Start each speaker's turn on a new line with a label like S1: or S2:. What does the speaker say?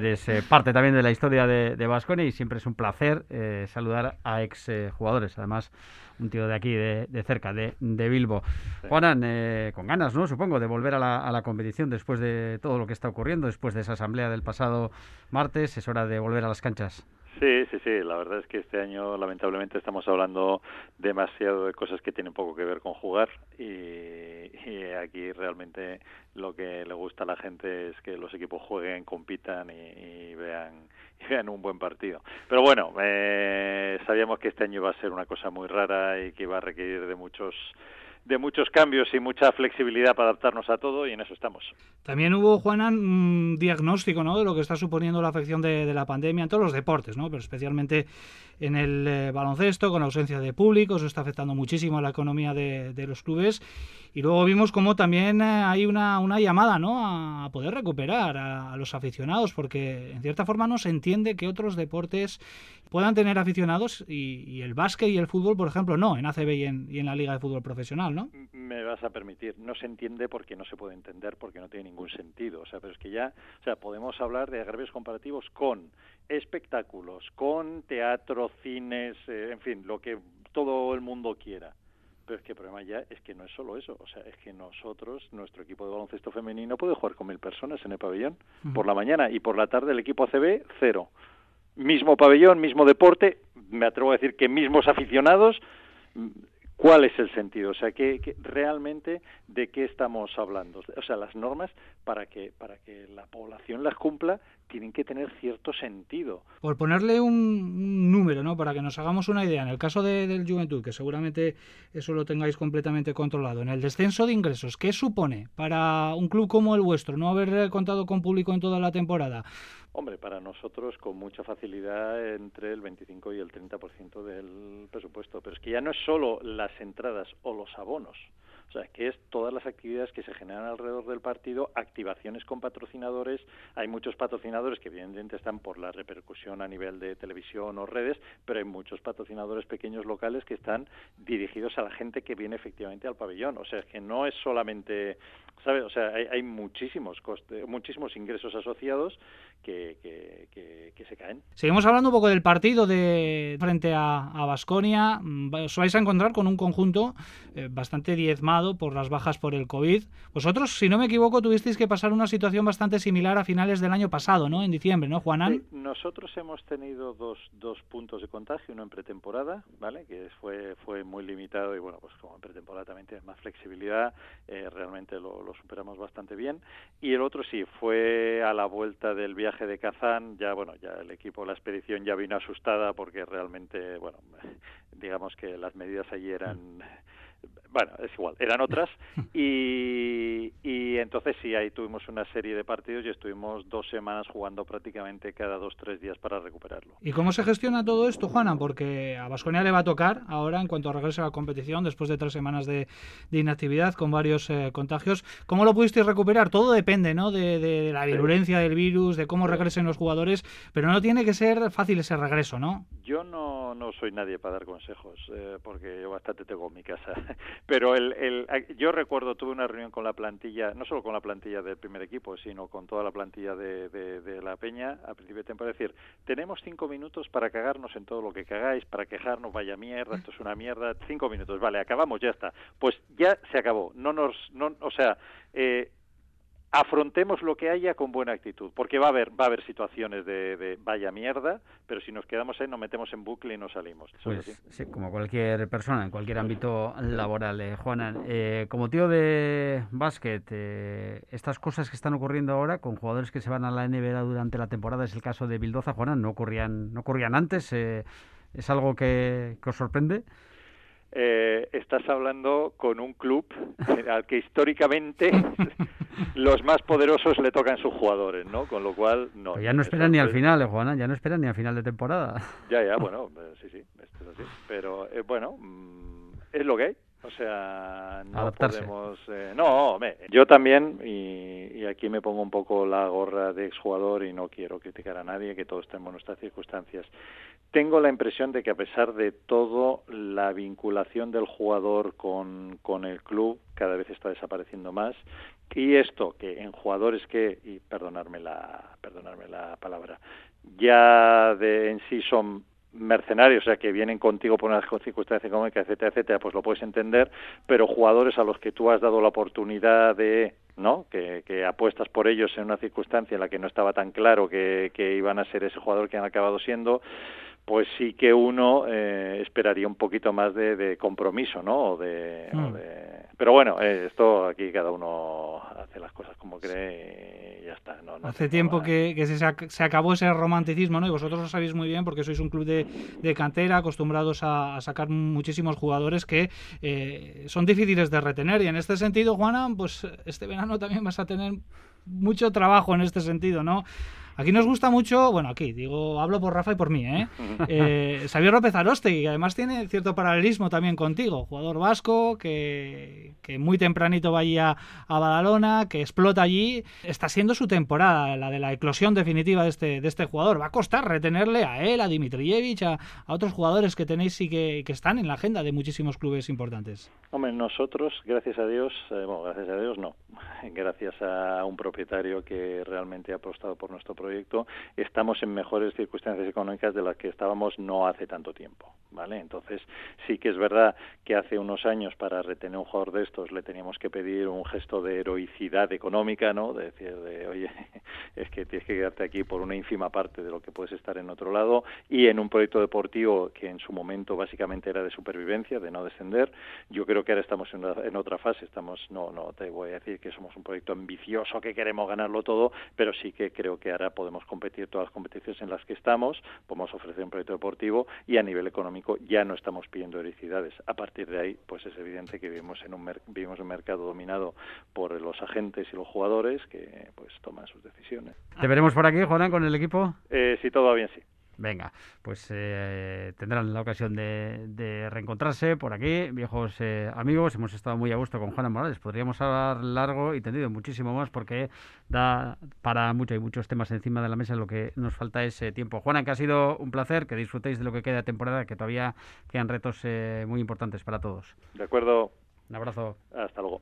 S1: Eres eh, parte también de la historia de Vasconia y siempre es un placer eh, saludar a ex eh, jugadores. Además, un tío de aquí, de, cerca, de, Bilbo. Juanan, con ganas, ¿no? Supongo, de volver a la, a la competición después de todo lo que está ocurriendo, después de esa asamblea del pasado martes. Es hora de volver a las canchas.
S2: Sí, sí, sí. La verdad es que este año, lamentablemente, estamos hablando demasiado de cosas que tienen poco que ver con jugar y, aquí realmente lo que le gusta a la gente es que los equipos jueguen, compitan y, vean vean un buen partido. Pero bueno, eh, sabíamos que este año iba a ser una cosa muy rara y que iba a requerir de muchos de muchos cambios y mucha flexibilidad para adaptarnos a todo y en eso estamos.
S3: También hubo, Juana, un diagnóstico ¿no? de lo que está suponiendo la afección de, la pandemia en todos los deportes, ¿no? pero especialmente en el eh, baloncesto, con ausencia de público, eso está afectando muchísimo a la economía de, los clubes. Y luego vimos cómo también eh, hay una, una llamada ¿no? a poder recuperar a, los aficionados, porque en cierta forma no se entiende que otros deportes puedan tener aficionados y, el básquet y el fútbol, por ejemplo, no, en ACB y en, y en la Liga de Fútbol Profesional, ¿no?
S2: Me vas a permitir, no se entiende porque no se puede entender, porque no tiene ningún sentido. O sea, pero es que ya, o sea, podemos hablar de agravios comparativos con espectáculos, con teatro, cines, eh, en fin, lo que todo el mundo quiera. Pero es que el problema ya es que no es solo eso, o sea, es que nosotros, nuestro equipo de baloncesto femenino puede jugar con mil personas en el pabellón por la mañana y por la tarde el equipo ACB cero. Mismo pabellón, mismo deporte, me atrevo a decir que mismos aficionados, ¿Cuál es el sentido? O sea, que, realmente de qué estamos hablando? O sea, las normas para que para que la población las cumpla tienen que tener cierto sentido.
S3: Por ponerle un, número, ¿no? Para que nos hagamos una idea, en el caso de, del Juventud, que seguramente eso lo tengáis completamente controlado, en el descenso de ingresos, ¿qué supone para un club como el vuestro no haber contado con público en toda la temporada?
S2: Hombre, para nosotros con mucha facilidad entre el 25 y el 30% del presupuesto. Pero es que ya no es solo las entradas o los abonos. O sea, que es todas las actividades que se generan alrededor del partido, activaciones con patrocinadores. Hay muchos patrocinadores que evidentemente están por la repercusión a nivel de televisión o redes, pero hay muchos patrocinadores pequeños locales que están dirigidos a la gente que viene efectivamente al pabellón. O sea, es que no es solamente, ¿sabes? O sea, hay, muchísimos costes, muchísimos ingresos asociados que, que, se caen.
S3: Seguimos hablando un poco del partido de frente a Basconia. Os vais a encontrar con un conjunto eh, bastante diezmado por las bajas por el COVID. Vosotros, si no me equivoco, tuvisteis que pasar una situación bastante similar a finales del año pasado, ¿no? En diciembre, ¿no, Juanán?
S2: nosotros hemos tenido dos, dos puntos de contagio, uno en pretemporada, ¿vale? Que fue, fue muy limitado y, bueno, pues como en pretemporada también tiene más flexibilidad, eh, realmente lo, superamos bastante bien. Y el otro sí, fue a la vuelta del viaje de Kazán, ya, bueno, ya el equipo, la expedición ya vino asustada porque realmente, bueno, digamos que las medidas allí eran bueno, es igual, eran otras. Y, y entonces sí, ahí tuvimos una serie de partidos y estuvimos dos semanas jugando prácticamente cada dos, tres días para recuperarlo.
S3: ¿Y cómo se gestiona todo esto, Juana? Porque a Vasconia le va a tocar ahora, en cuanto regrese a la competición, después de tres semanas de, inactividad con varios eh, contagios. ¿Cómo lo pudisteis recuperar? Todo depende, ¿no? De, la virulencia del virus, de cómo regresen los jugadores, pero no tiene que ser fácil ese regreso, ¿no?
S2: Yo no, no soy nadie para dar consejos, eh, porque yo bastante tengo en mi casa. Pero el, el, yo recuerdo, tuve una reunión con la plantilla, no solo con la plantilla del primer equipo, sino con toda la plantilla de, de, la Peña a principio de temporada. Es decir, tenemos cinco minutos para cagarnos en todo lo que cagáis, para quejarnos, vaya mierda, esto es una mierda. Cinco minutos, vale, acabamos, ya está. Pues ya se acabó. No nos, no, o sea, eh, afrontemos lo que haya con buena actitud, porque va a haber va a haber situaciones de, vaya mierda, pero si nos quedamos ahí nos metemos en bucle y no salimos.
S1: Pues, sí, como cualquier persona en cualquier ámbito laboral. Eh, Juana, eh, como tío de básquet, eh, estas cosas que están ocurriendo ahora con jugadores que se van a la NBA durante la temporada, es el caso de Bildoza, Juana, no ocurrían no ocurrían antes. ¿Es algo que, que os sorprende?
S2: Eh, estás hablando con un club al que históricamente los más poderosos le tocan sus jugadores, ¿no? Con lo cual, no.
S1: ya no esperan ni al final, eh, Juana, ya no esperan ni al final de temporada.
S2: Ya, ya, bueno, eh, sí, sí, esto es así. Pero, eh, bueno, mm, es lo que hay. O sea, no podemos... Eh, no, yo también, y, aquí me pongo un poco la gorra de exjugador y no quiero criticar a nadie, que todos tenemos nuestras circunstancias. Tengo la impresión de que a pesar de todo, la vinculación del jugador con, con el club cada vez está desapareciendo más Y esto, que en jugadores que, y perdonarme la, perdonarme la palabra, ya de en sí son mercenarios, o sea, que vienen contigo por unas circunstancias económicas, etcétera, etcétera, pues lo puedes entender, pero jugadores a los que tú has dado la oportunidad de, ¿no? Que, que apuestas por ellos en una circunstancia en la que no estaba tan claro que, que iban a ser ese jugador que han acabado siendo, pues sí que uno eh, esperaría un poquito más de, de compromiso, ¿no? O de, o
S3: Mm.
S2: de... Pero bueno, eh, esto aquí cada uno hace las cosas como cree y ya está. No, no
S3: Hace tiempo que, que se, ac- se acabó ese romanticismo, ¿no? Y vosotros lo sabéis muy bien porque sois un club de, de cantera acostumbrados a, a sacar muchísimos jugadores que eh, son difíciles de retener. Y en este sentido, Juana, pues este verano también vas a tener mucho trabajo en este sentido, ¿no? Aquí nos gusta mucho, bueno, aquí digo, hablo por Rafa y por mí, ¿eh? eh Xavier López Arostegui, que además tiene cierto paralelismo también contigo, jugador vasco que, que muy tempranito va allí a, a Badalona, que explota allí, está siendo su temporada, la de la eclosión definitiva de este, de este jugador. Va a costar retenerle a él, a Dimitrievich, a, a otros jugadores que tenéis y que, que están en la agenda de muchísimos clubes importantes.
S2: Hombre, nosotros, gracias a Dios, eh, bueno, gracias a Dios no, gracias a un propietario que realmente ha apostado por nuestro proyecto, estamos en mejores circunstancias económicas de las que estábamos no hace tanto tiempo, ¿vale? Entonces, sí que es verdad que hace unos años para retener un jugador de estos le teníamos que pedir un gesto de heroicidad económica, ¿no? De decir, de, oye, es que tienes que quedarte aquí por una ínfima parte de lo que puedes estar en otro lado y en un proyecto deportivo que en su momento básicamente era de supervivencia, de no descender. Yo creo que ahora estamos en, en otra fase, estamos, no, no te voy a decir que somos un proyecto ambicioso, que queremos ganarlo todo, pero sí que creo que ahora podemos competir todas las competiciones en las que estamos, podemos ofrecer un proyecto deportivo y a nivel económico ya no estamos pidiendo heroicidades. A partir de ahí, pues es evidente que vivimos en un, mer- vivimos en un mercado dominado por los agentes y los jugadores que pues toman sus decisiones.
S1: ¿Te veremos por aquí, Juan, con el equipo?
S2: Eh, si todo va bien, sí.
S1: Venga, pues eh, tendrán la ocasión de, de reencontrarse por aquí, viejos eh, amigos. Hemos estado muy a gusto con Juana Morales. Podríamos hablar largo y tendido muchísimo más porque da para mucho. Hay muchos temas encima de la mesa. Lo que nos falta es eh, tiempo. Juana, que ha sido un placer, que disfrutéis de lo que queda de temporada, que todavía quedan retos eh, muy importantes para todos.
S2: De acuerdo,
S1: Un abrazo.
S2: hasta luego.